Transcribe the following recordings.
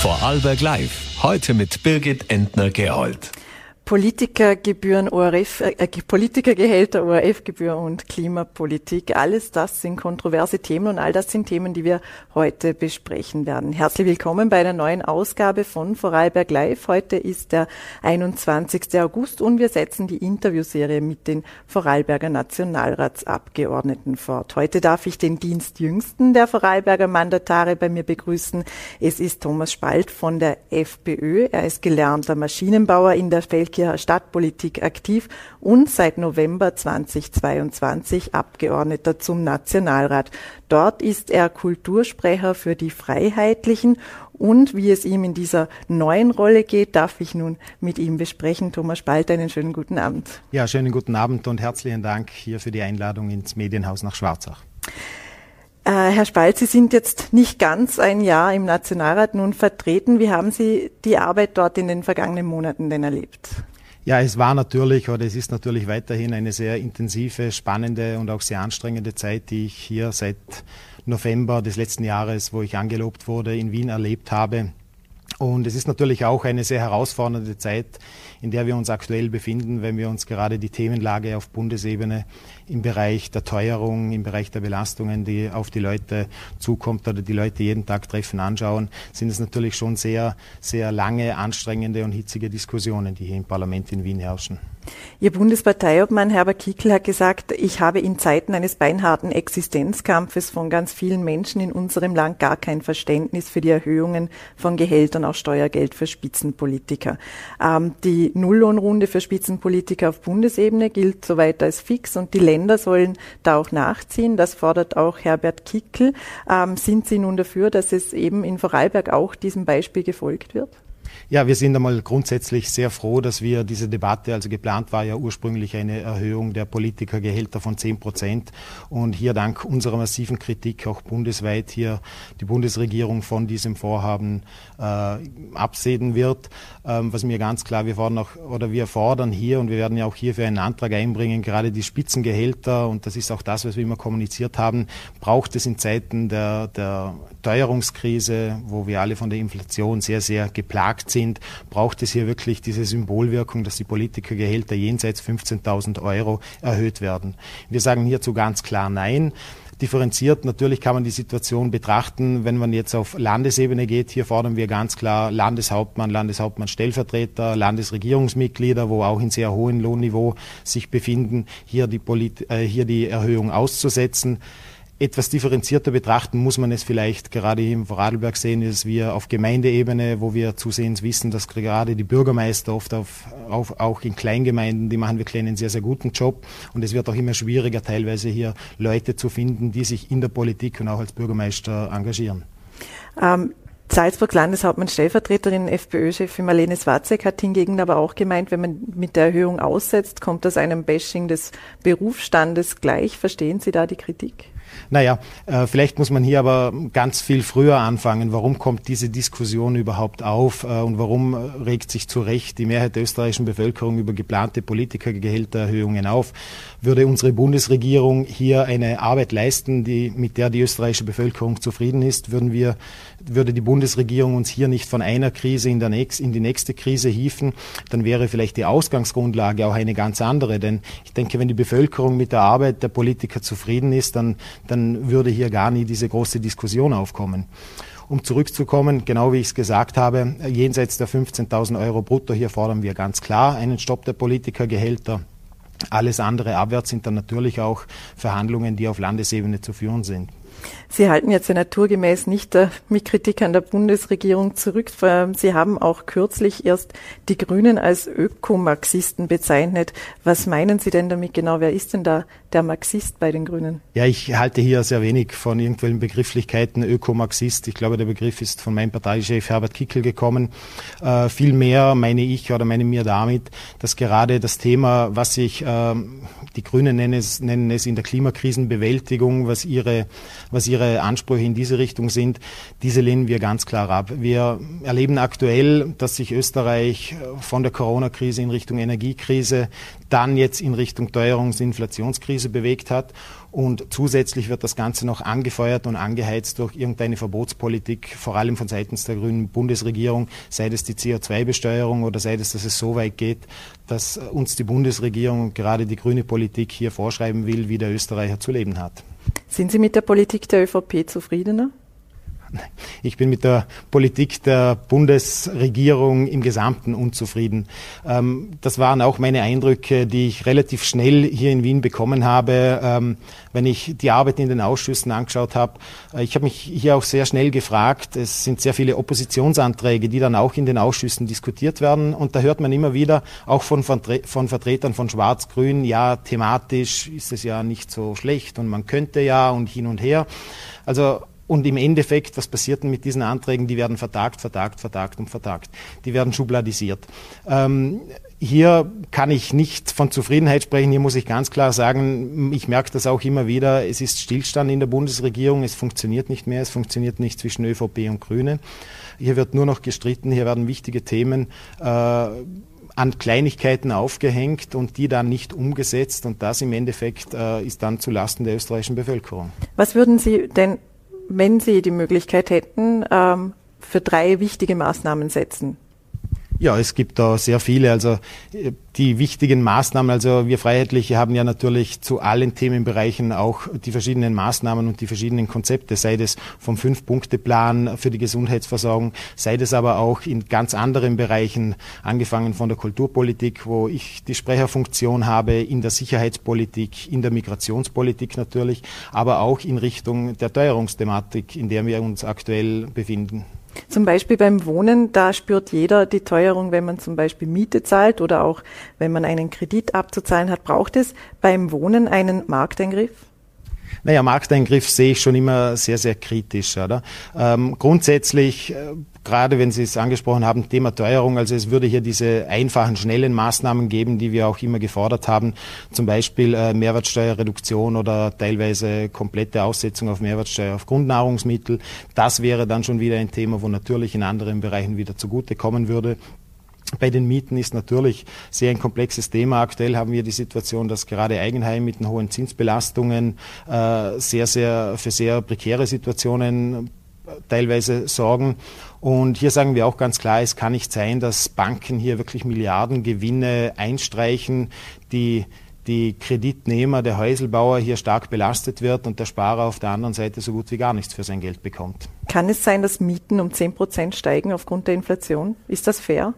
Vorarlberg Live. Heute mit Birgit Entner-Gerold. Politikergebühren, ORF, äh, äh Politikergehälter, ORF-Gebühr und Klimapolitik. Alles das sind kontroverse Themen und all das sind Themen, die wir heute besprechen werden. Herzlich willkommen bei einer neuen Ausgabe von Vorarlberg Live. Heute ist der 21. August und wir setzen die Interviewserie mit den Vorarlberger Nationalratsabgeordneten fort. Heute darf ich den Dienstjüngsten der Vorarlberger Mandatare bei mir begrüßen. Es ist Thomas Spalt von der FPÖ. Er ist gelernter Maschinenbauer in der Felk Kircher Stadtpolitik aktiv und seit November 2022 Abgeordneter zum Nationalrat. Dort ist er Kultursprecher für die Freiheitlichen und wie es ihm in dieser neuen Rolle geht, darf ich nun mit ihm besprechen. Thomas Spalt, einen schönen guten Abend. Ja, schönen guten Abend und herzlichen Dank hier für die Einladung ins Medienhaus nach Schwarzach. Äh, Herr Spalt, Sie sind jetzt nicht ganz ein Jahr im Nationalrat nun vertreten. Wie haben Sie die Arbeit dort in den vergangenen Monaten denn erlebt? Ja, es war natürlich oder es ist natürlich weiterhin eine sehr intensive, spannende und auch sehr anstrengende Zeit, die ich hier seit November des letzten Jahres, wo ich angelobt wurde, in Wien erlebt habe. Und es ist natürlich auch eine sehr herausfordernde Zeit, in der wir uns aktuell befinden, wenn wir uns gerade die Themenlage auf Bundesebene im Bereich der Teuerung, im Bereich der Belastungen, die auf die Leute zukommt oder die Leute jeden Tag treffen, anschauen, sind es natürlich schon sehr, sehr lange, anstrengende und hitzige Diskussionen, die hier im Parlament in Wien herrschen. Ihr Bundesparteiobmann Herbert Kickl hat gesagt, ich habe in Zeiten eines beinharten Existenzkampfes von ganz vielen Menschen in unserem Land gar kein Verständnis für die Erhöhungen von Gehältern, auch Steuergeld für Spitzenpolitiker. Ähm, die Nulllohnrunde für Spitzenpolitiker auf Bundesebene gilt soweit als fix und die Länder sollen da auch nachziehen. Das fordert auch Herbert Kickl. Ähm, sind Sie nun dafür, dass es eben in Vorarlberg auch diesem Beispiel gefolgt wird? Ja, wir sind einmal grundsätzlich sehr froh, dass wir diese Debatte, also geplant war ja ursprünglich eine Erhöhung der Politikergehälter von 10 Prozent und hier dank unserer massiven Kritik auch bundesweit hier die Bundesregierung von diesem Vorhaben äh, absehen wird. Ähm, was mir ganz klar, wir fordern auch, oder wir fordern hier und wir werden ja auch hierfür einen Antrag einbringen, gerade die Spitzengehälter und das ist auch das, was wir immer kommuniziert haben, braucht es in Zeiten der, der Teuerungskrise, wo wir alle von der Inflation sehr, sehr geplagt sind, braucht es hier wirklich diese Symbolwirkung, dass die Politikergehälter jenseits 15.000 Euro erhöht werden. Wir sagen hierzu ganz klar Nein differenziert. Natürlich kann man die Situation betrachten, wenn man jetzt auf Landesebene geht. Hier fordern wir ganz klar Landeshauptmann, Landeshauptmann Stellvertreter, Landesregierungsmitglieder, wo auch in sehr hohem Lohnniveau sich befinden, hier die, Polit äh, hier die Erhöhung auszusetzen etwas differenzierter betrachten muss man es vielleicht gerade hier im Vorarlberg sehen, ist wir auf Gemeindeebene, wo wir zusehends wissen, dass gerade die Bürgermeister oft auf, auf, auch in Kleingemeinden, die machen wirklich einen sehr, sehr guten Job. Und es wird auch immer schwieriger, teilweise hier Leute zu finden, die sich in der Politik und auch als Bürgermeister engagieren. Ähm Salzburg Landeshauptmann Stellvertreterin FPÖ-Chefin Marlene Swarzek hat hingegen aber auch gemeint, wenn man mit der Erhöhung aussetzt, kommt das einem Bashing des Berufsstandes gleich. Verstehen Sie da die Kritik? Naja, äh, vielleicht muss man hier aber ganz viel früher anfangen. Warum kommt diese Diskussion überhaupt auf äh, und warum regt sich zu Recht die Mehrheit der österreichischen Bevölkerung über geplante Politikergehältererhöhungen auf? Würde unsere Bundesregierung hier eine Arbeit leisten, die, mit der die österreichische Bevölkerung zufrieden ist, würden wir, würde die Bundesregierung uns hier nicht von einer Krise in, der nächst, in die nächste Krise hieven, dann wäre vielleicht die Ausgangsgrundlage auch eine ganz andere. Denn ich denke, wenn die Bevölkerung mit der Arbeit der Politiker zufrieden ist, dann dann würde hier gar nie diese große Diskussion aufkommen. Um zurückzukommen, genau wie ich es gesagt habe, jenseits der 15.000 Euro brutto, hier fordern wir ganz klar einen Stopp der Politikergehälter. Alles andere abwärts sind dann natürlich auch Verhandlungen, die auf Landesebene zu führen sind. Sie halten jetzt ja naturgemäß nicht äh, mit Kritik an der Bundesregierung zurück. Sie haben auch kürzlich erst die Grünen als Ökomarxisten bezeichnet. Was meinen Sie denn damit genau? Wer ist denn da der Marxist bei den Grünen? Ja, ich halte hier sehr wenig von irgendwelchen Begrifflichkeiten Ökomarxist. Ich glaube, der Begriff ist von meinem Parteichef Herbert Kickel gekommen. Äh, Vielmehr meine ich oder meine mir damit, dass gerade das Thema, was sich äh, die Grünen nennen es, nennen es in der Klimakrisenbewältigung, was ihre was ihre Ansprüche in diese Richtung sind, diese lehnen wir ganz klar ab. Wir erleben aktuell, dass sich Österreich von der Corona-Krise in Richtung Energiekrise, dann jetzt in Richtung Teuerungs- und Inflationskrise bewegt hat. Und zusätzlich wird das Ganze noch angefeuert und angeheizt durch irgendeine Verbotspolitik, vor allem von seitens der grünen Bundesregierung, sei es die CO2-Besteuerung oder sei es, dass es so weit geht, dass uns die Bundesregierung und gerade die grüne Politik hier vorschreiben will, wie der Österreicher zu leben hat. Sind Sie mit der Politik der ÖVP zufriedener? Ich bin mit der Politik der Bundesregierung im Gesamten unzufrieden. Ähm, das waren auch meine Eindrücke, die ich relativ schnell hier in Wien bekommen habe, ähm, wenn ich die Arbeit in den Ausschüssen angeschaut habe. Äh, ich habe mich hier auch sehr schnell gefragt, es sind sehr viele Oppositionsanträge, die dann auch in den Ausschüssen diskutiert werden. Und da hört man immer wieder, auch von, von Vertretern von Schwarz-Grün, ja, thematisch ist es ja nicht so schlecht und man könnte ja und hin und her. Also und im Endeffekt, was passiert denn mit diesen Anträgen? Die werden vertagt, vertagt, vertagt und vertagt. Die werden schubladisiert. Ähm, hier kann ich nicht von Zufriedenheit sprechen. Hier muss ich ganz klar sagen, ich merke das auch immer wieder. Es ist Stillstand in der Bundesregierung. Es funktioniert nicht mehr. Es funktioniert nicht zwischen ÖVP und Grüne. Hier wird nur noch gestritten. Hier werden wichtige Themen äh, an Kleinigkeiten aufgehängt und die dann nicht umgesetzt. Und das im Endeffekt äh, ist dann zulasten der österreichischen Bevölkerung. Was würden Sie denn wenn Sie die Möglichkeit hätten, ähm, für drei wichtige Maßnahmen setzen? Ja, es gibt da sehr viele. Also äh, die wichtigen Maßnahmen, also wir Freiheitliche haben ja natürlich zu allen Themenbereichen auch die verschiedenen Maßnahmen und die verschiedenen Konzepte, sei das vom Fünf-Punkte-Plan für die Gesundheitsversorgung, sei das aber auch in ganz anderen Bereichen, angefangen von der Kulturpolitik, wo ich die Sprecherfunktion habe, in der Sicherheitspolitik, in der Migrationspolitik natürlich, aber auch in Richtung der Teuerungsthematik, in der wir uns aktuell befinden. Zum Beispiel beim Wohnen, da spürt jeder die Teuerung, wenn man zum Beispiel Miete zahlt oder auch wenn man einen Kredit abzuzahlen hat. Braucht es beim Wohnen einen Markteingriff? Naja, Markteingriff sehe ich schon immer sehr, sehr kritisch. Oder? Ähm, grundsätzlich äh, gerade wenn Sie es angesprochen haben, Thema Teuerung, also es würde hier diese einfachen, schnellen Maßnahmen geben, die wir auch immer gefordert haben, zum Beispiel äh, Mehrwertsteuerreduktion oder teilweise komplette Aussetzung auf Mehrwertsteuer auf Grundnahrungsmittel. Das wäre dann schon wieder ein Thema, wo natürlich in anderen Bereichen wieder zugutekommen würde. Bei den Mieten ist natürlich sehr ein komplexes Thema. Aktuell haben wir die Situation, dass gerade Eigenheim mit den hohen Zinsbelastungen äh, sehr, sehr für sehr prekäre Situationen teilweise sorgen. Und hier sagen wir auch ganz klar, es kann nicht sein, dass Banken hier wirklich Milliardengewinne einstreichen, die die Kreditnehmer, der Häuselbauer hier stark belastet wird und der Sparer auf der anderen Seite so gut wie gar nichts für sein Geld bekommt. Kann es sein, dass Mieten um 10 Prozent steigen aufgrund der Inflation? Ist das fair?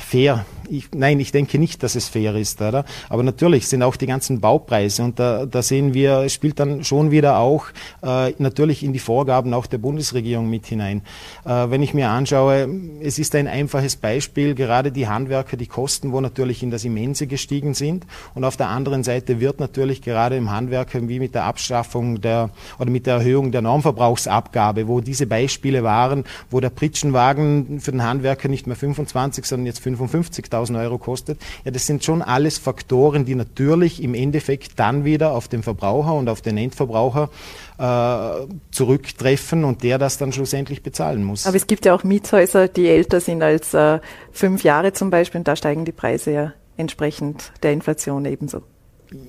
fair. Ich, nein, ich denke nicht, dass es fair ist, oder? Aber natürlich sind auch die ganzen Baupreise und da, da sehen wir, es spielt dann schon wieder auch äh, natürlich in die Vorgaben auch der Bundesregierung mit hinein. Äh, wenn ich mir anschaue, es ist ein einfaches Beispiel, gerade die Handwerker, die Kosten, wo natürlich in das Immense gestiegen sind und auf der anderen Seite wird natürlich gerade im Handwerk wie mit der Abschaffung der oder mit der Erhöhung der Normverbrauchsabgabe, wo diese Beispiele waren, wo der Pritschenwagen für den Handwerker nicht mehr 25, sondern jetzt 25 55.000 Euro kostet. Ja, das sind schon alles Faktoren, die natürlich im Endeffekt dann wieder auf den Verbraucher und auf den Endverbraucher äh, zurücktreffen und der das dann schlussendlich bezahlen muss. Aber es gibt ja auch Mietshäuser, die älter sind als äh, fünf Jahre zum Beispiel und da steigen die Preise ja entsprechend der Inflation ebenso.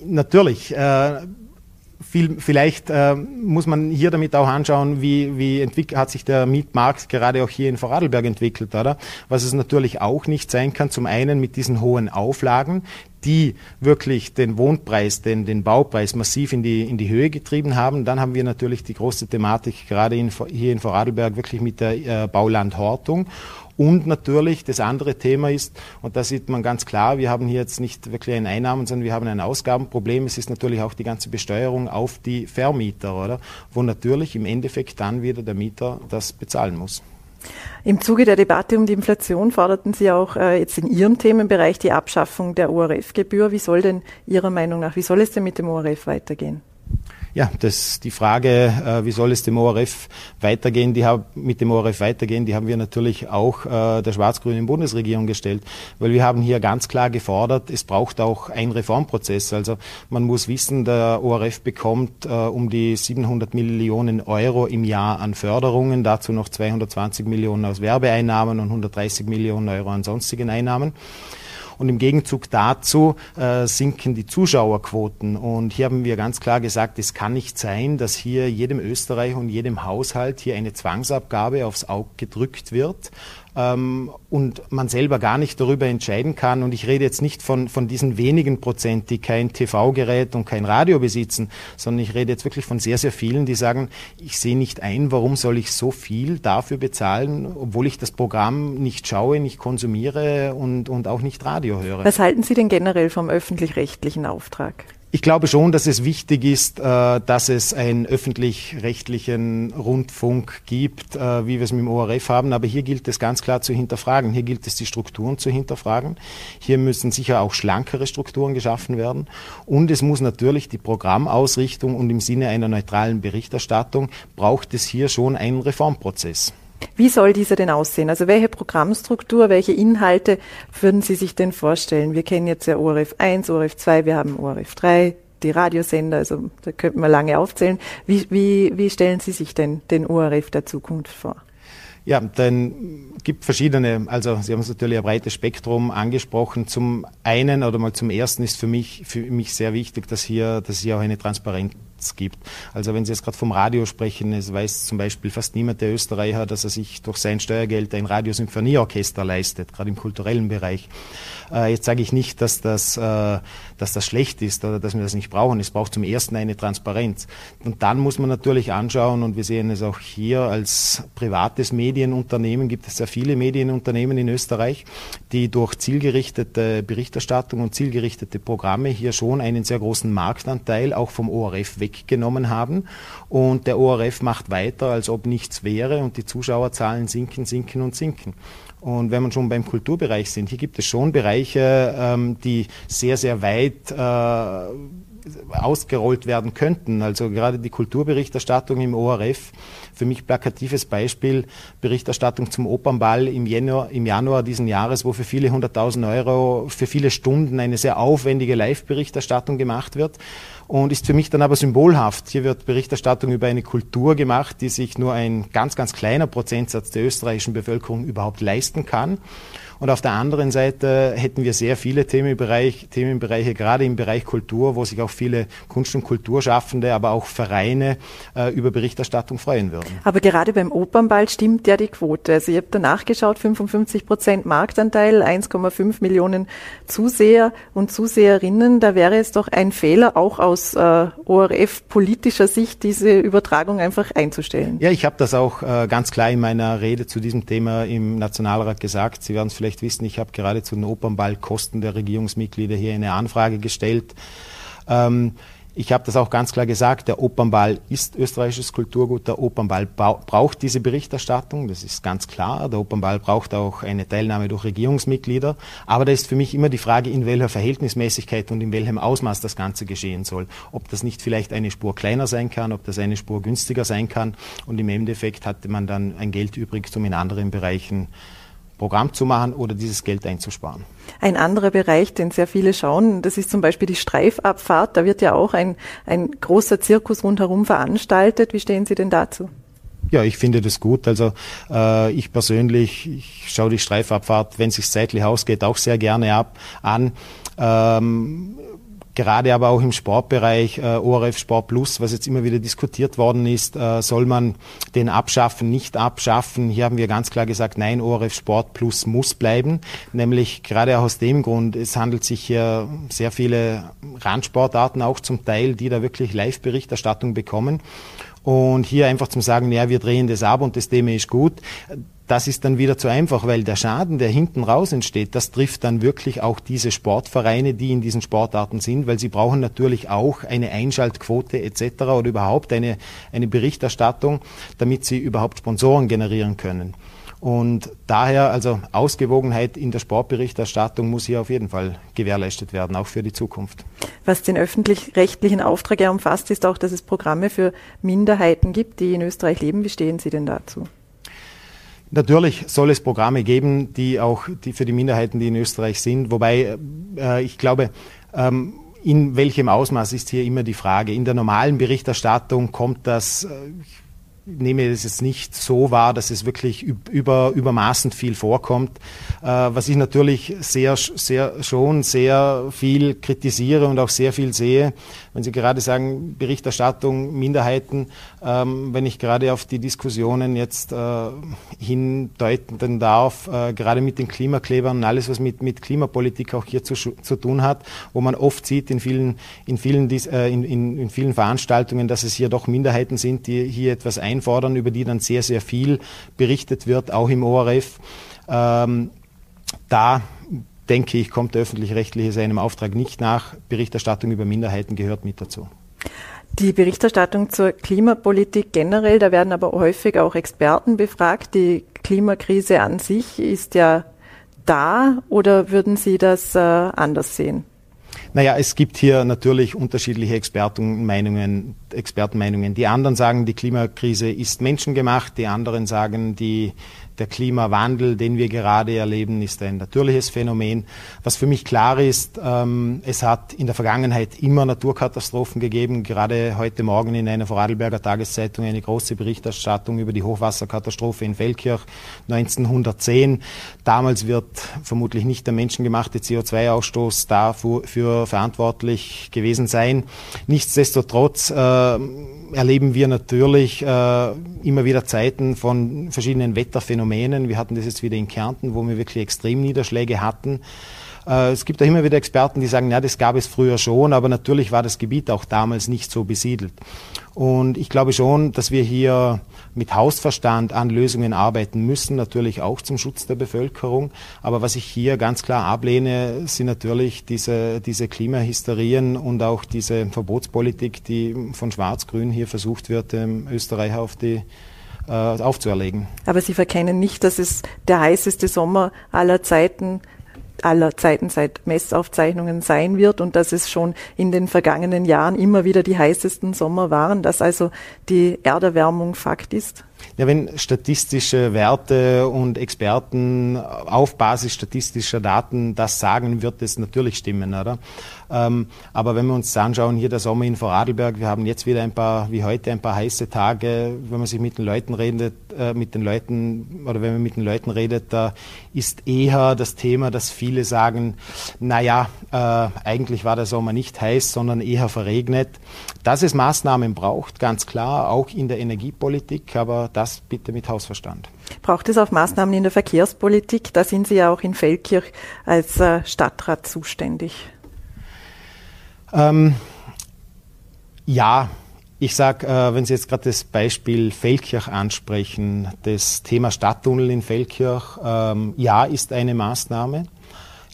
Natürlich. Äh, viel, vielleicht äh, muss man hier damit auch anschauen, wie, wie hat sich der Mietmarkt gerade auch hier in Vorarlberg entwickelt, oder? Was es natürlich auch nicht sein kann, zum einen mit diesen hohen Auflagen, die wirklich den Wohnpreis, den, den Baupreis massiv in die, in die Höhe getrieben haben. Dann haben wir natürlich die große Thematik gerade in, hier in Vorarlberg wirklich mit der äh, Baulandhortung. Und natürlich das andere Thema ist, und da sieht man ganz klar, wir haben hier jetzt nicht wirklich ein Einnahmen, sondern wir haben ein Ausgabenproblem. Es ist natürlich auch die ganze Besteuerung auf die Vermieter, oder? Wo natürlich im Endeffekt dann wieder der Mieter das bezahlen muss. Im Zuge der Debatte um die Inflation forderten Sie auch äh, jetzt in Ihrem Themenbereich die Abschaffung der ORF-Gebühr. Wie soll denn Ihrer Meinung nach, wie soll es denn mit dem ORF weitergehen? Ja, das die Frage, äh, wie soll es dem ORF weitergehen, die haben mit dem ORF weitergehen, die haben wir natürlich auch äh, der schwarz-grünen Bundesregierung gestellt, weil wir haben hier ganz klar gefordert, es braucht auch einen Reformprozess. Also man muss wissen, der ORF bekommt äh, um die 700 Millionen Euro im Jahr an Förderungen, dazu noch 220 Millionen aus Werbeeinnahmen und 130 Millionen Euro an sonstigen Einnahmen. Und im Gegenzug dazu äh, sinken die Zuschauerquoten. Und hier haben wir ganz klar gesagt, es kann nicht sein, dass hier jedem Österreicher und jedem Haushalt hier eine Zwangsabgabe aufs Auge gedrückt wird ähm, und man selber gar nicht darüber entscheiden kann. Und ich rede jetzt nicht von, von diesen wenigen Prozent, die kein TV-Gerät und kein Radio besitzen, sondern ich rede jetzt wirklich von sehr, sehr vielen, die sagen, ich sehe nicht ein, warum soll ich so viel dafür bezahlen, obwohl ich das Programm nicht schaue, nicht konsumiere und, und auch nicht Radio höre. Was halten Sie denn generell vom öffentlich-rechtlichen Auftrag? Ich glaube schon, dass es wichtig ist, äh, dass es einen öffentlich-rechtlichen Rundfunk gibt, äh, wie wir es mit dem ORF haben. Aber hier gilt es ganz klar zu hinterfragen. Hier gilt es, die Strukturen zu hinterfragen. Hier müssen sicher auch schlankere Strukturen geschaffen werden. Und es muss natürlich die Programmausrichtung und im Sinne einer neutralen Berichterstattung braucht es hier schon einen Reformprozess. Wie soll dieser denn aussehen? Also welche Programmstruktur, welche Inhalte würden Sie sich denn vorstellen? Wir kennen jetzt ja ORF 1, ORF 2, wir haben ORF 3, die Radiosender, also da könnten wir lange aufzählen. Wie, wie, wie stellen Sie sich denn den ORF der Zukunft vor? Ja, dann gibt verschiedene, also Sie haben es natürlich ein breites Spektrum angesprochen. Zum einen oder mal zum ersten ist für mich, für mich sehr wichtig, dass hier, dass hier auch eine Transparenz gibt. Also wenn Sie jetzt gerade vom Radio sprechen, es weiß zum Beispiel fast niemand der Österreicher, dass er sich durch sein Steuergeld ein Radiosymphonieorchester leistet, gerade im kulturellen Bereich. Äh, jetzt sage ich nicht, dass das, äh, dass das schlecht ist oder dass wir das nicht brauchen. Es braucht zum ersten eine Transparenz. Und dann muss man natürlich anschauen, und wir sehen es auch hier als privates Medienunternehmen, gibt es sehr viele Medienunternehmen in Österreich, die durch zielgerichtete Berichterstattung und zielgerichtete Programme hier schon einen sehr großen Marktanteil auch vom ORF weggenommen haben. Und der ORF macht weiter, als ob nichts wäre und die Zuschauerzahlen sinken, sinken und sinken. Und wenn man schon beim Kulturbereich sind, hier gibt es schon Bereiche, ähm, die sehr, sehr weit äh, ausgerollt werden könnten. Also gerade die Kulturberichterstattung im ORF, für mich plakatives Beispiel, Berichterstattung zum Opernball im Januar, im Januar diesen Jahres, wo für viele hunderttausend Euro, für viele Stunden eine sehr aufwendige Live-Berichterstattung gemacht wird und ist für mich dann aber symbolhaft. Hier wird Berichterstattung über eine Kultur gemacht, die sich nur ein ganz, ganz kleiner Prozentsatz der österreichischen Bevölkerung überhaupt leisten kann. Und auf der anderen Seite hätten wir sehr viele Themenbereich, Themenbereiche, gerade im Bereich Kultur, wo sich auch viele Kunst- und Kulturschaffende, aber auch Vereine äh, über Berichterstattung freuen würden. Aber gerade beim Opernball stimmt ja die Quote. Also ich habe da nachgeschaut, 55 Prozent Marktanteil, 1,5 Millionen Zuseher und Zuseherinnen. Da wäre es doch ein Fehler, auch aus äh, ORF-politischer Sicht, diese Übertragung einfach einzustellen. Ja, ich habe das auch äh, ganz klar in meiner Rede zu diesem Thema im Nationalrat gesagt. Sie werden es vielleicht wissen, ich habe gerade zu den Opernballkosten der Regierungsmitglieder hier eine Anfrage gestellt. Ähm, ich habe das auch ganz klar gesagt, der Opernball ist österreichisches Kulturgut, der Opernball braucht diese Berichterstattung, das ist ganz klar. Der Opernball braucht auch eine Teilnahme durch Regierungsmitglieder. Aber da ist für mich immer die Frage, in welcher Verhältnismäßigkeit und in welchem Ausmaß das Ganze geschehen soll. Ob das nicht vielleicht eine Spur kleiner sein kann, ob das eine Spur günstiger sein kann. Und im Endeffekt hatte man dann ein Geld übrig, um in anderen Bereichen Programm zu machen oder dieses Geld einzusparen. Ein anderer Bereich, den sehr viele schauen, das ist zum Beispiel die Streifabfahrt. Da wird ja auch ein, ein großer Zirkus rundherum veranstaltet. Wie stehen Sie denn dazu? Ja, ich finde das gut. Also äh, ich persönlich, ich schaue die Streifabfahrt, wenn es sich zeitlich ausgeht, auch sehr gerne ab an. Ähm, Gerade aber auch im Sportbereich, äh, ORF Sport Plus, was jetzt immer wieder diskutiert worden ist, äh, soll man den abschaffen, nicht abschaffen. Hier haben wir ganz klar gesagt, nein, ORF Sport Plus muss bleiben. Nämlich gerade auch aus dem Grund, es handelt sich hier sehr viele Randsportarten auch zum Teil, die da wirklich Live-Berichterstattung bekommen. Und hier einfach zum sagen, ja, wir drehen das ab und das Thema ist gut das ist dann wieder zu einfach, weil der Schaden, der hinten raus entsteht, das trifft dann wirklich auch diese Sportvereine, die in diesen Sportarten sind, weil sie brauchen natürlich auch eine Einschaltquote etc. oder überhaupt eine, eine Berichterstattung, damit sie überhaupt Sponsoren generieren können. Und daher, also Ausgewogenheit in der Sportberichterstattung muss hier auf jeden Fall gewährleistet werden, auch für die Zukunft. Was den öffentlich-rechtlichen Auftrag ja umfasst, ist auch, dass es Programme für Minderheiten gibt, die in Österreich leben. Wie stehen Sie denn dazu? Natürlich soll es Programme geben, die auch die für die Minderheiten, die in Österreich sind. Wobei äh, ich glaube, ähm, in welchem Ausmaß ist hier immer die Frage. In der normalen Berichterstattung kommt das, äh, nehme es jetzt nicht so wahr, dass es wirklich über, übermaßend viel vorkommt. Äh, was ich natürlich sehr, sehr, schon sehr viel kritisiere und auch sehr viel sehe, wenn Sie gerade sagen, Berichterstattung, Minderheiten, ähm, wenn ich gerade auf die Diskussionen jetzt äh, hindeuten darf, äh, gerade mit den Klimaklebern und alles, was mit, mit Klimapolitik auch hier zu, zu tun hat, wo man oft sieht in vielen, in vielen, äh, in, in, in vielen Veranstaltungen, dass es hier doch Minderheiten sind, die hier etwas ein einfordern, über die dann sehr, sehr viel berichtet wird, auch im ORF. Ähm, da denke ich, kommt der öffentlich-rechtliche seinem Auftrag nicht nach. Berichterstattung über Minderheiten gehört mit dazu. Die Berichterstattung zur Klimapolitik generell, da werden aber häufig auch Experten befragt. Die Klimakrise an sich ist ja da oder würden Sie das äh, anders sehen? Naja, es gibt hier natürlich unterschiedliche Expertenmeinungen, Expertenmeinungen. Die anderen sagen, die Klimakrise ist menschengemacht, die anderen sagen, die der Klimawandel, den wir gerade erleben, ist ein natürliches Phänomen. Was für mich klar ist, ähm, es hat in der Vergangenheit immer Naturkatastrophen gegeben. Gerade heute Morgen in einer Vorarlberger Tageszeitung eine große Berichterstattung über die Hochwasserkatastrophe in Feldkirch 1910. Damals wird vermutlich nicht der menschengemachte CO2-Ausstoß dafür verantwortlich gewesen sein. Nichtsdestotrotz äh, erleben wir natürlich äh, immer wieder Zeiten von verschiedenen Wetterphänomenen Phänomenen. Wir hatten das jetzt wieder in Kärnten, wo wir wirklich Extremniederschläge hatten. Äh, es gibt auch immer wieder Experten, die sagen, ja, das gab es früher schon, aber natürlich war das Gebiet auch damals nicht so besiedelt. Und ich glaube schon, dass wir hier mit Hausverstand an Lösungen arbeiten müssen, natürlich auch zum Schutz der Bevölkerung. Aber was ich hier ganz klar ablehne, sind natürlich diese, diese Klimahysterien und auch diese Verbotspolitik, die von Schwarz-Grün hier versucht wird, Österreicher auf die äh, aufzuerlegen. Aber Sie verkennen nicht, dass es der heißeste Sommer aller Zeiten aller Zeiten seit Messaufzeichnungen sein wird und dass es schon in den vergangenen Jahren immer wieder die heißesten Sommer waren, dass also die Erderwärmung Fakt ist? Ja, wenn statistische Werte und Experten auf Basis statistischer Daten das sagen, wird es natürlich stimmen, oder? Ähm, aber wenn wir uns anschauen, hier der Sommer in Vorarlberg, wir haben jetzt wieder ein paar, wie heute, ein paar heiße Tage. Wenn man sich mit den Leuten redet, äh, mit den Leuten, oder wenn man mit den Leuten redet, da ist eher das Thema, dass viele sagen, naja, äh, eigentlich war der Sommer nicht heiß, sondern eher verregnet. Dass es Maßnahmen braucht, ganz klar, auch in der Energiepolitik, aber das bitte mit Hausverstand. Braucht es auch Maßnahmen in der Verkehrspolitik? Da sind Sie ja auch in Feldkirch als äh, Stadtrat zuständig. Ähm, ja, ich sage, äh, wenn Sie jetzt gerade das Beispiel Feldkirch ansprechen, das Thema Stadttunnel in Feldkirch, ähm, ja, ist eine Maßnahme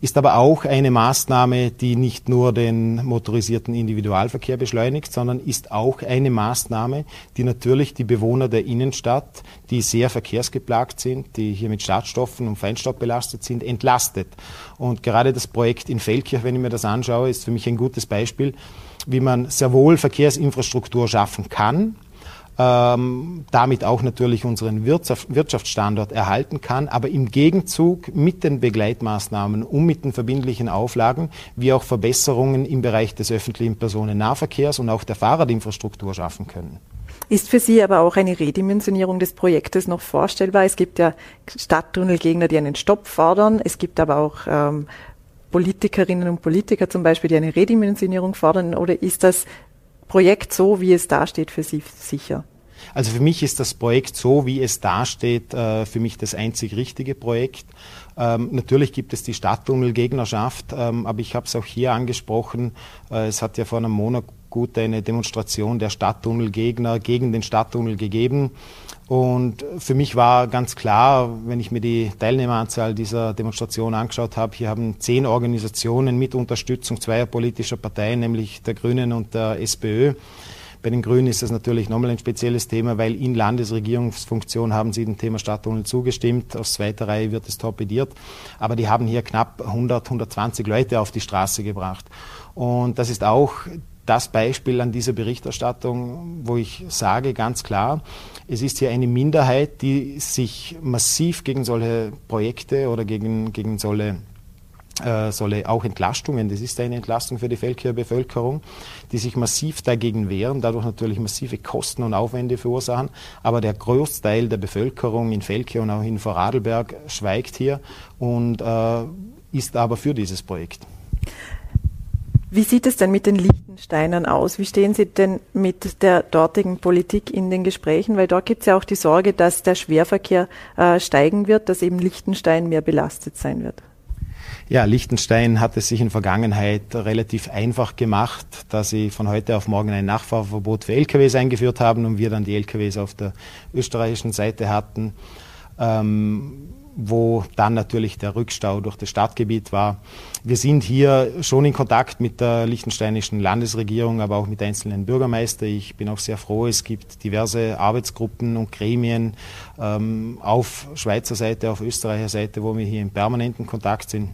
ist aber auch eine Maßnahme, die nicht nur den motorisierten Individualverkehr beschleunigt, sondern ist auch eine Maßnahme, die natürlich die Bewohner der Innenstadt, die sehr verkehrsgeplagt sind, die hier mit Schadstoffen und Feinstaub belastet sind, entlastet. Und gerade das Projekt in Feldkirch, wenn ich mir das anschaue, ist für mich ein gutes Beispiel, wie man sehr wohl Verkehrsinfrastruktur schaffen kann, ähm, damit auch natürlich unseren Wirtschaftsstandort erhalten kann, aber im Gegenzug mit den Begleitmaßnahmen und mit den verbindlichen Auflagen wie auch Verbesserungen im Bereich des öffentlichen Personennahverkehrs und auch der Fahrradinfrastruktur schaffen können. Ist für Sie aber auch eine Redimensionierung des Projektes noch vorstellbar? Es gibt ja Stadttunnelgegner, die einen Stopp fordern. Es gibt aber auch ähm, Politikerinnen und Politiker zum Beispiel, die eine Redimensionierung fordern. Oder ist das Projekt so, wie es dasteht, für Sie sicher? Also für mich ist das Projekt so, wie es dasteht, äh, für mich das einzig richtige Projekt. Ähm, natürlich gibt es die Stadttunnelgegnerschaft, ähm, aber ich habe es auch hier angesprochen. Äh, es hat ja vor einem Monat gut eine Demonstration der Stadttunnelgegner gegen den Stadttunnel gegeben. Und für mich war ganz klar, wenn ich mir die Teilnehmeranzahl dieser Demonstration angeschaut habe, hier haben zehn Organisationen mit Unterstützung zweier politischer Parteien, nämlich der Grünen und der SPÖ, Bei den Grünen ist das natürlich nochmal ein spezielles Thema, weil in Landesregierungsfunktion haben sie dem Thema Stadttunnel zugestimmt. Aus zweiter Reihe wird es torpediert. Aber die haben hier knapp 100, 120 Leute auf die Straße gebracht. Und das ist auch das Beispiel an dieser Berichterstattung, wo ich sage ganz klar, es ist hier eine Minderheit, die sich massiv gegen solche Projekte oder gegen, gegen solche äh, solle auch Entlastungen, das ist eine Entlastung für die Feldkircher Bevölkerung, die sich massiv dagegen wehren, dadurch natürlich massive Kosten und Aufwände verursachen. Aber der Großteil der Bevölkerung in Feldkirch und auch in Vorarlberg schweigt hier und äh, ist aber für dieses Projekt. Wie sieht es denn mit den Liechtensteinern aus? Wie stehen Sie denn mit der dortigen Politik in den Gesprächen? Weil dort gibt es ja auch die Sorge, dass der Schwerverkehr äh, steigen wird, dass eben Liechtenstein mehr belastet sein wird. Ja, Liechtenstein hat es sich in Vergangenheit relativ einfach gemacht, da sie von heute auf morgen ein Nachfahrverbot für LKWs eingeführt haben und wir dann die LKWs auf der österreichischen Seite hatten, ähm, wo dann natürlich der Rückstau durch das Stadtgebiet war. Wir sind hier schon in Kontakt mit der liechtensteinischen Landesregierung, aber auch mit einzelnen Bürgermeistern. Ich bin auch sehr froh, es gibt diverse Arbeitsgruppen und Gremien ähm, auf Schweizer Seite, auf Österreicher Seite, wo wir hier in permanenten Kontakt sind.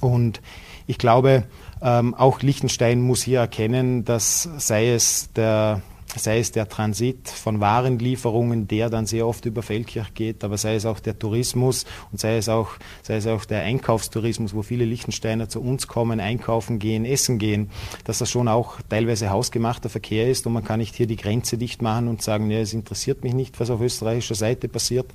Und ich glaube, ähm, auch Liechtenstein muss hier erkennen, dass sei es der sei es der Transit von Warenlieferungen, der dann sehr oft über Feldkirch geht, aber sei es auch der Tourismus und sei es auch, sei es auch der Einkaufstourismus, wo viele Lichtensteiner zu uns kommen, einkaufen gehen, essen gehen, dass das schon auch teilweise hausgemachter Verkehr ist und man kann nicht hier die Grenze dicht machen und sagen, ja, es interessiert mich nicht, was auf österreichischer Seite passiert.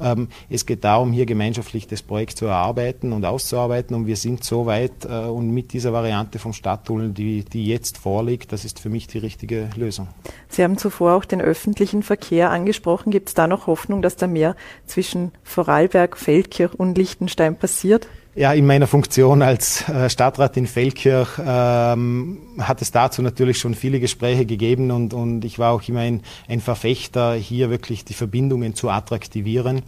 Ähm, es geht darum, hier gemeinschaftlich das Projekt zu erarbeiten und auszuarbeiten und wir sind so weit äh, und mit dieser Variante vom Stadttunnel, die, die jetzt vorliegt, das ist für mich die richtige Lösung. Sie haben zuvor auch den öffentlichen Verkehr angesprochen. Gibt es da noch Hoffnung, dass da mehr zwischen Vorarlberg, Feldkirch und Liechtenstein passiert? Ja, in meiner Funktion als äh, Stadtrat in Feldkirch ähm, hat es dazu natürlich schon viele Gespräche gegeben und, und ich war auch immer ein, ein Verfechter, hier wirklich die Verbindungen zu attraktivieren.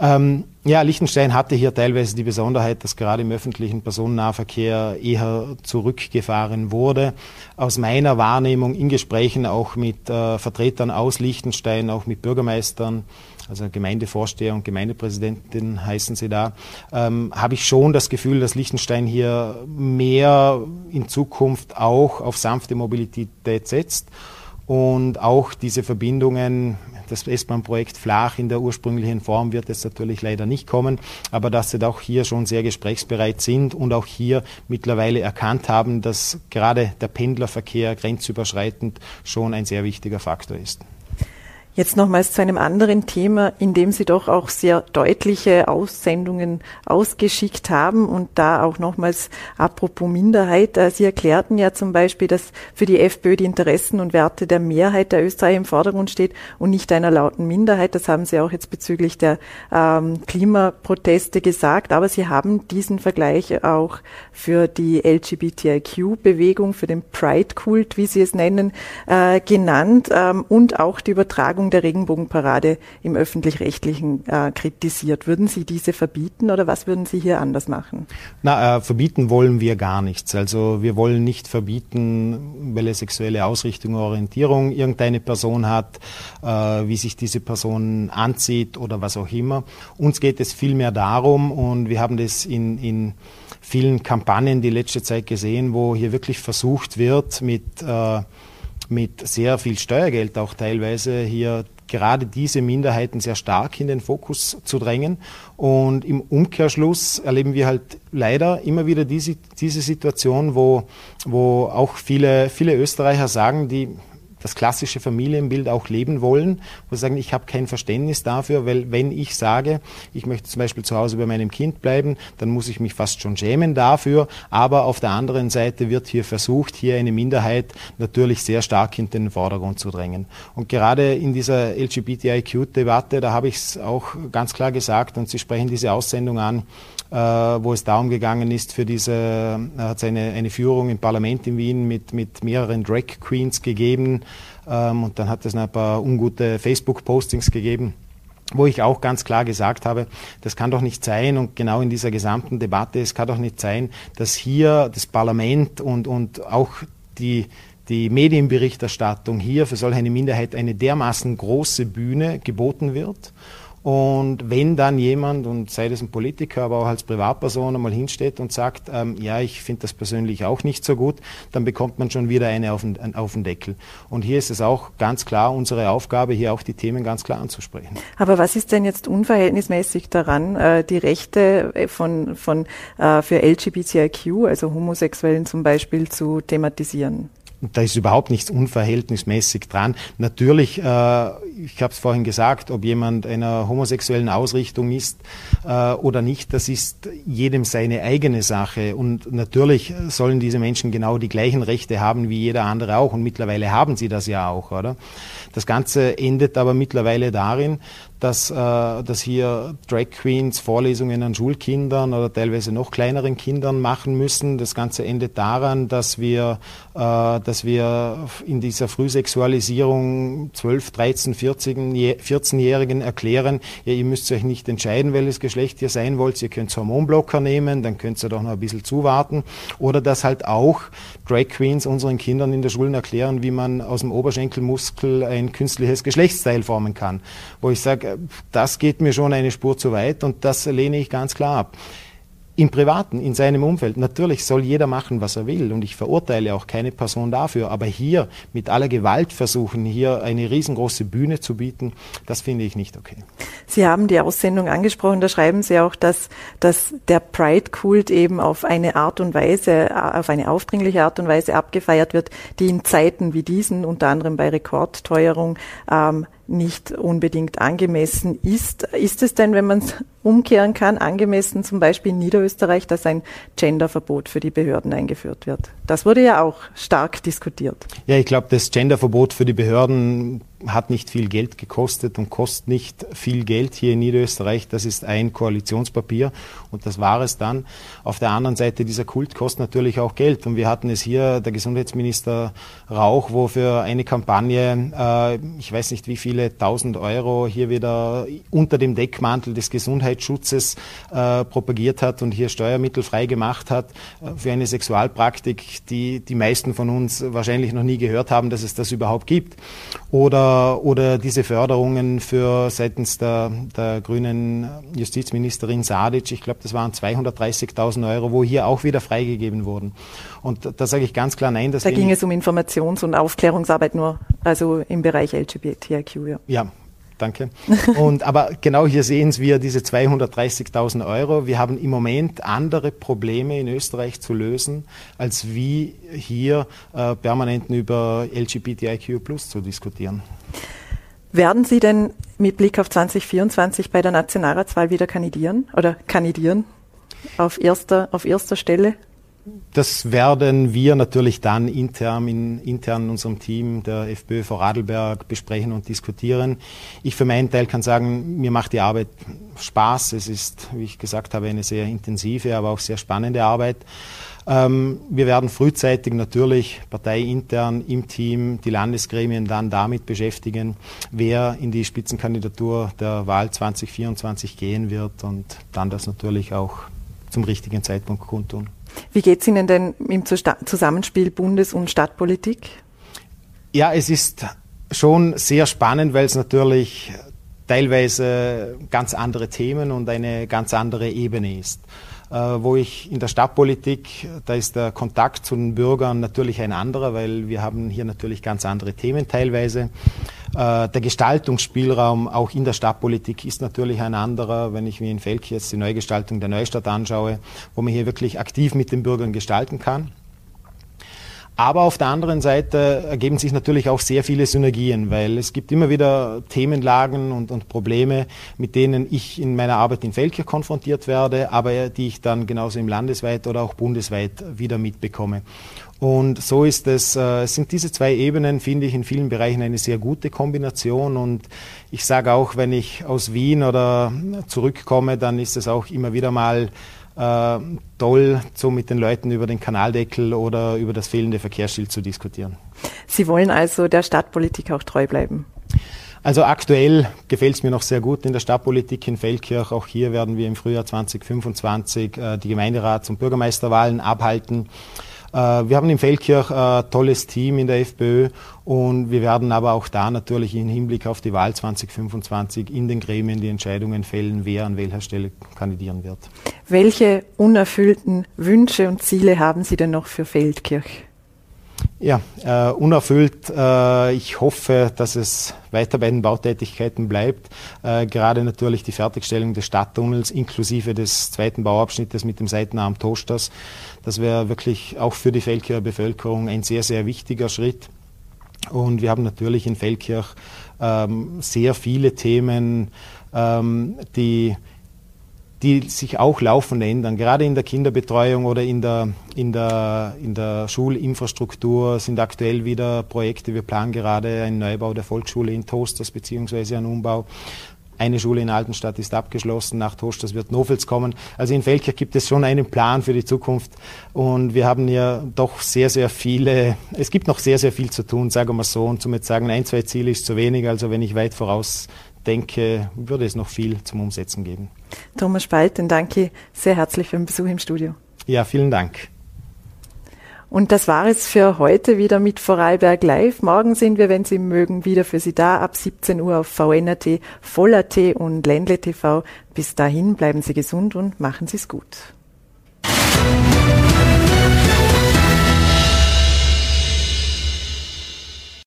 Ähm, ja, Liechtenstein hatte hier teilweise die Besonderheit, dass gerade im öffentlichen Personennahverkehr eher zurückgefahren wurde. Aus meiner Wahrnehmung in Gesprächen auch mit äh, Vertretern aus Liechtenstein, auch mit Bürgermeistern, also Gemeindevorsteher und Gemeindepräsidentin heißen sie da, ähm, habe ich schon das Gefühl, dass Liechtenstein hier mehr in Zukunft auch auf sanfte Mobilität setzt und auch diese Verbindungen, das S-Bahn-Projekt Flach in der ursprünglichen Form wird es natürlich leider nicht kommen, aber dass sie auch hier schon sehr gesprächsbereit sind und auch hier mittlerweile erkannt haben, dass gerade der Pendlerverkehr grenzüberschreitend schon ein sehr wichtiger Faktor ist. Jetzt nochmals zu einem anderen Thema, in dem Sie doch auch sehr deutliche Aussendungen ausgeschickt haben und da auch nochmals apropos Minderheit. Äh, Sie erklärten ja zum Beispiel, dass für die FPÖ die Interessen und Werte der Mehrheit der Österreicher im Vordergrund steht und nicht einer lauten Minderheit. Das haben Sie auch jetzt bezüglich der ähm, Klimaproteste gesagt. Aber Sie haben diesen Vergleich auch für die LGBTIQ-Bewegung, für den Pride-Kult, wie Sie es nennen, äh, genannt ähm, und auch die Übertragung Verlegung der Regenbogenparade im öffentlich-rechtlichen äh, kritisiert. Würden Sie diese verbieten oder was würden Sie hier anders machen? Na, äh, verbieten wollen wir gar nichts. Also wir wollen nicht verbieten, welche sexuelle Ausrichtung oder Orientierung irgendeine Person hat, äh, wie sich diese Person anzieht oder was auch immer. Uns geht es vielmehr darum und wir haben das in, in vielen Kampagnen die letzte Zeit gesehen, wo hier wirklich versucht wird, mit äh, mit sehr viel Steuergeld auch teilweise hier gerade diese Minderheiten sehr stark in den Fokus zu drängen. Und im Umkehrschluss erleben wir halt leider immer wieder diese, diese Situation, wo, wo auch viele, viele Österreicher sagen, die das klassische Familienbild auch leben wollen, wo sie sagen, ich habe kein Verständnis dafür, weil wenn ich sage, ich möchte zum Beispiel zu Hause bei meinem Kind bleiben, dann muss ich mich fast schon schämen dafür, aber auf der anderen Seite wird hier versucht, hier eine Minderheit natürlich sehr stark in den Vordergrund zu drängen. Und gerade in dieser LGBTIQ-Debatte, da habe ich es auch ganz klar gesagt und Sie sprechen diese Aussendung an, wo es darum gegangen ist, für diese, äh, hat es eine, eine Führung im Parlament in Wien mit, mit mehreren Drag Queens gegeben ähm, und dann hat es ein paar ungute Facebook-Postings gegeben wo ich auch ganz klar gesagt habe, das kann doch nicht sein und genau in dieser gesamten Debatte, es kann doch nicht sein, dass hier das Parlament und, und auch die, die Medienberichterstattung hier für solch eine Minderheit eine dermaßen große Bühne geboten wird und wenn dann jemand, und sei das ein Politiker, aber auch als Privatperson einmal hinsteht und sagt, ähm, ja, ich finde das persönlich auch nicht so gut, dann bekommt man schon wieder eine auf den, auf den Deckel. Und hier ist es auch ganz klar unsere Aufgabe, hier auch die Themen ganz klar anzusprechen. Aber was ist denn jetzt unverhältnismäßig daran, äh, die Rechte äh, von, von, äh, für LGBTIQ, also Homosexuellen zum Beispiel, zu thematisieren? Da ist überhaupt nichts unverhältnismäßig dran. Natürlich, äh, ich habe es vorhin gesagt, ob jemand einer homosexuellen Ausrichtung ist äh, oder nicht, das ist jedem seine eigene Sache. Und natürlich sollen diese Menschen genau die gleichen Rechte haben wie jeder andere auch. Und mittlerweile haben sie das ja auch, oder? Das Ganze endet aber mittlerweile darin, dass, äh, dass hier Drag Queens Vorlesungen an Schulkindern oder teilweise noch kleineren Kindern machen müssen. Das Ganze endet daran, dass wir, äh, dass wir in dieser Frühsexualisierung 12, 13, 14, 14-Jährigen erklären, ja, ihr müsst euch nicht entscheiden, welches Geschlecht ihr sein wollt. Ihr könnt Hormonblocker nehmen, dann könnt ihr doch noch ein bisschen zuwarten. Oder dass halt auch Drag Queens unseren Kindern in der Schule erklären, wie man aus dem Oberschenkelmuskel ein künstliches Geschlechtsteil formen kann. Wo ich sage, das geht mir schon eine Spur zu weit und das lehne ich ganz klar ab. Im Privaten, in seinem Umfeld, natürlich soll jeder machen, was er will. Und ich verurteile auch keine Person dafür, aber hier mit aller Gewalt versuchen, hier eine riesengroße Bühne zu bieten, das finde ich nicht okay. Sie haben die Aussendung angesprochen, da schreiben Sie auch, dass, dass der Pride-Kult eben auf eine Art und Weise, auf eine aufdringliche Art und Weise abgefeiert wird, die in Zeiten wie diesen, unter anderem bei Rekordteuerung, ähm, nicht unbedingt angemessen ist. Ist es denn, wenn man es umkehren kann, angemessen zum Beispiel in Niederösterreich, dass ein Genderverbot für die Behörden eingeführt wird? Das wurde ja auch stark diskutiert. Ja, ich glaube, das Genderverbot für die Behörden hat nicht viel Geld gekostet und kostet nicht viel Geld hier in Niederösterreich. Das ist ein Koalitionspapier und das war es dann. Auf der anderen Seite, dieser Kult kostet natürlich auch Geld und wir hatten es hier, der Gesundheitsminister Rauch, wo für eine Kampagne, äh, ich weiß nicht wie viele tausend Euro hier wieder unter dem Deckmantel des Gesundheitsschutzes äh, propagiert hat und hier Steuermittel frei gemacht hat äh, für eine Sexualpraktik, die die meisten von uns wahrscheinlich noch nie gehört haben, dass es das überhaupt gibt. Oder oder, diese Förderungen für seitens der, der grünen Justizministerin Sadic, ich glaube, das waren 230.000 Euro, wo hier auch wieder freigegeben wurden. Und da sage ich ganz klar nein. da ging es um Informations- und Aufklärungsarbeit nur, also im Bereich LGBTIQ, ja. Ja, Danke. Und, aber genau hier sehen wir diese 230.000 Euro. Wir haben im Moment andere Probleme in Österreich zu lösen, als wie hier äh, permanent über LGBTIQ Plus zu diskutieren. Werden Sie denn mit Blick auf 2024 bei der Nationalratswahl wieder kandidieren oder kandidieren auf erster, auf erster Stelle? Das werden wir natürlich dann intern in, intern in unserem Team der FPÖ vor Radlberg besprechen und diskutieren. Ich für meinen Teil kann sagen, mir macht die Arbeit Spaß. Es ist, wie ich gesagt habe, eine sehr intensive, aber auch sehr spannende Arbeit. Ähm, wir werden frühzeitig natürlich parteiintern im Team die Landesgremien dann damit beschäftigen, wer in die Spitzenkandidatur der Wahl 2024 gehen wird und dann das natürlich auch zum richtigen Zeitpunkt kundtun. Wie geht es Ihnen denn im Zusammenspiel Bundes- und Stadtpolitik? Ja, es ist schon sehr spannend, weil es natürlich teilweise ganz andere Themen und eine ganz andere Ebene ist. Äh, wo ich in der Stadtpolitik, da ist der Kontakt zu den Bürgern natürlich ein anderer, weil wir haben hier natürlich ganz andere Themen teilweise. Äh, der Gestaltungsspielraum auch in der Stadtpolitik ist natürlich ein anderer, wenn ich mir in Felk jetzt die Neugestaltung der Neustadt anschaue, wo man hier wirklich aktiv mit den Bürgern gestalten kann. Aber auf der anderen Seite ergeben sich natürlich auch sehr viele Synergien, weil es gibt immer wieder Themenlagen und, und Probleme, mit denen ich in meiner Arbeit in Feldkirch konfrontiert werde, aber die ich dann genauso im landesweit oder auch bundesweit wieder mitbekomme. Und so ist es, äh, sind diese zwei Ebenen, finde ich, in vielen Bereichen eine sehr gute Kombination. Und ich sage auch, wenn ich aus Wien oder zurückkomme, dann ist es auch immer wieder mal äh, toll, so mit den Leuten über den Kanaldeckel oder über das fehlende Verkehrsschild zu diskutieren. Sie wollen also der Stadtpolitik auch treu bleiben? Also aktuell gefällt es mir noch sehr gut in der Stadtpolitik in Feldkirch. Auch hier werden wir im Frühjahr 2025 äh, die Gemeinderats- und Bürgermeisterwahlen abhalten. Wir haben in Feldkirch ein tolles Team in der FPÖ und wir werden aber auch da natürlich im Hinblick auf die Wahl 2025 in den Gremien die Entscheidungen fällen, wer an welcher Stelle kandidieren wird. Welche unerfüllten Wünsche und Ziele haben Sie denn noch für Feldkirch? Ja, äh, unerfüllt. Äh, ich hoffe, dass es weiter bei den Bautätigkeiten bleibt. Äh, gerade natürlich die Fertigstellung des Stadttunnels inklusive des zweiten Bauabschnittes mit dem Seitenarm Toasters. Das wäre wirklich auch für die Feldkircher Bevölkerung ein sehr, sehr wichtiger Schritt. Und wir haben natürlich in Feldkirch ähm, sehr viele Themen, ähm, die die sich auch laufend ändern. Gerade in der Kinderbetreuung oder in der, in der, in der Schulinfrastruktur sind aktuell wieder Projekte. Wir planen gerade einen Neubau der Volksschule in Toasters beziehungsweise einen Umbau. Eine Schule in Altenstadt ist abgeschlossen, nach Toasters wird Nofels kommen. Also in Feldkirch gibt es schon einen Plan für die Zukunft und wir haben ja doch sehr, sehr viele, es gibt noch sehr, sehr viel zu tun, sagen wir so. Und zum sagen, ein, zwei Ziele ist zu wenig, also wenn ich weit voraus denke, würde es noch viel zum Umsetzen geben. Thomas Spalt, dann danke sehr herzlich für den Besuch im Studio. Ja, vielen Dank. Und das war es für heute wieder mit Vorarlberg Live. Morgen sind wir, wenn Sie mögen, wieder für Sie da ab 17 Uhr auf VNRT, Voller.t und Ländle TV. Bis dahin bleiben Sie gesund und machen Sie es gut.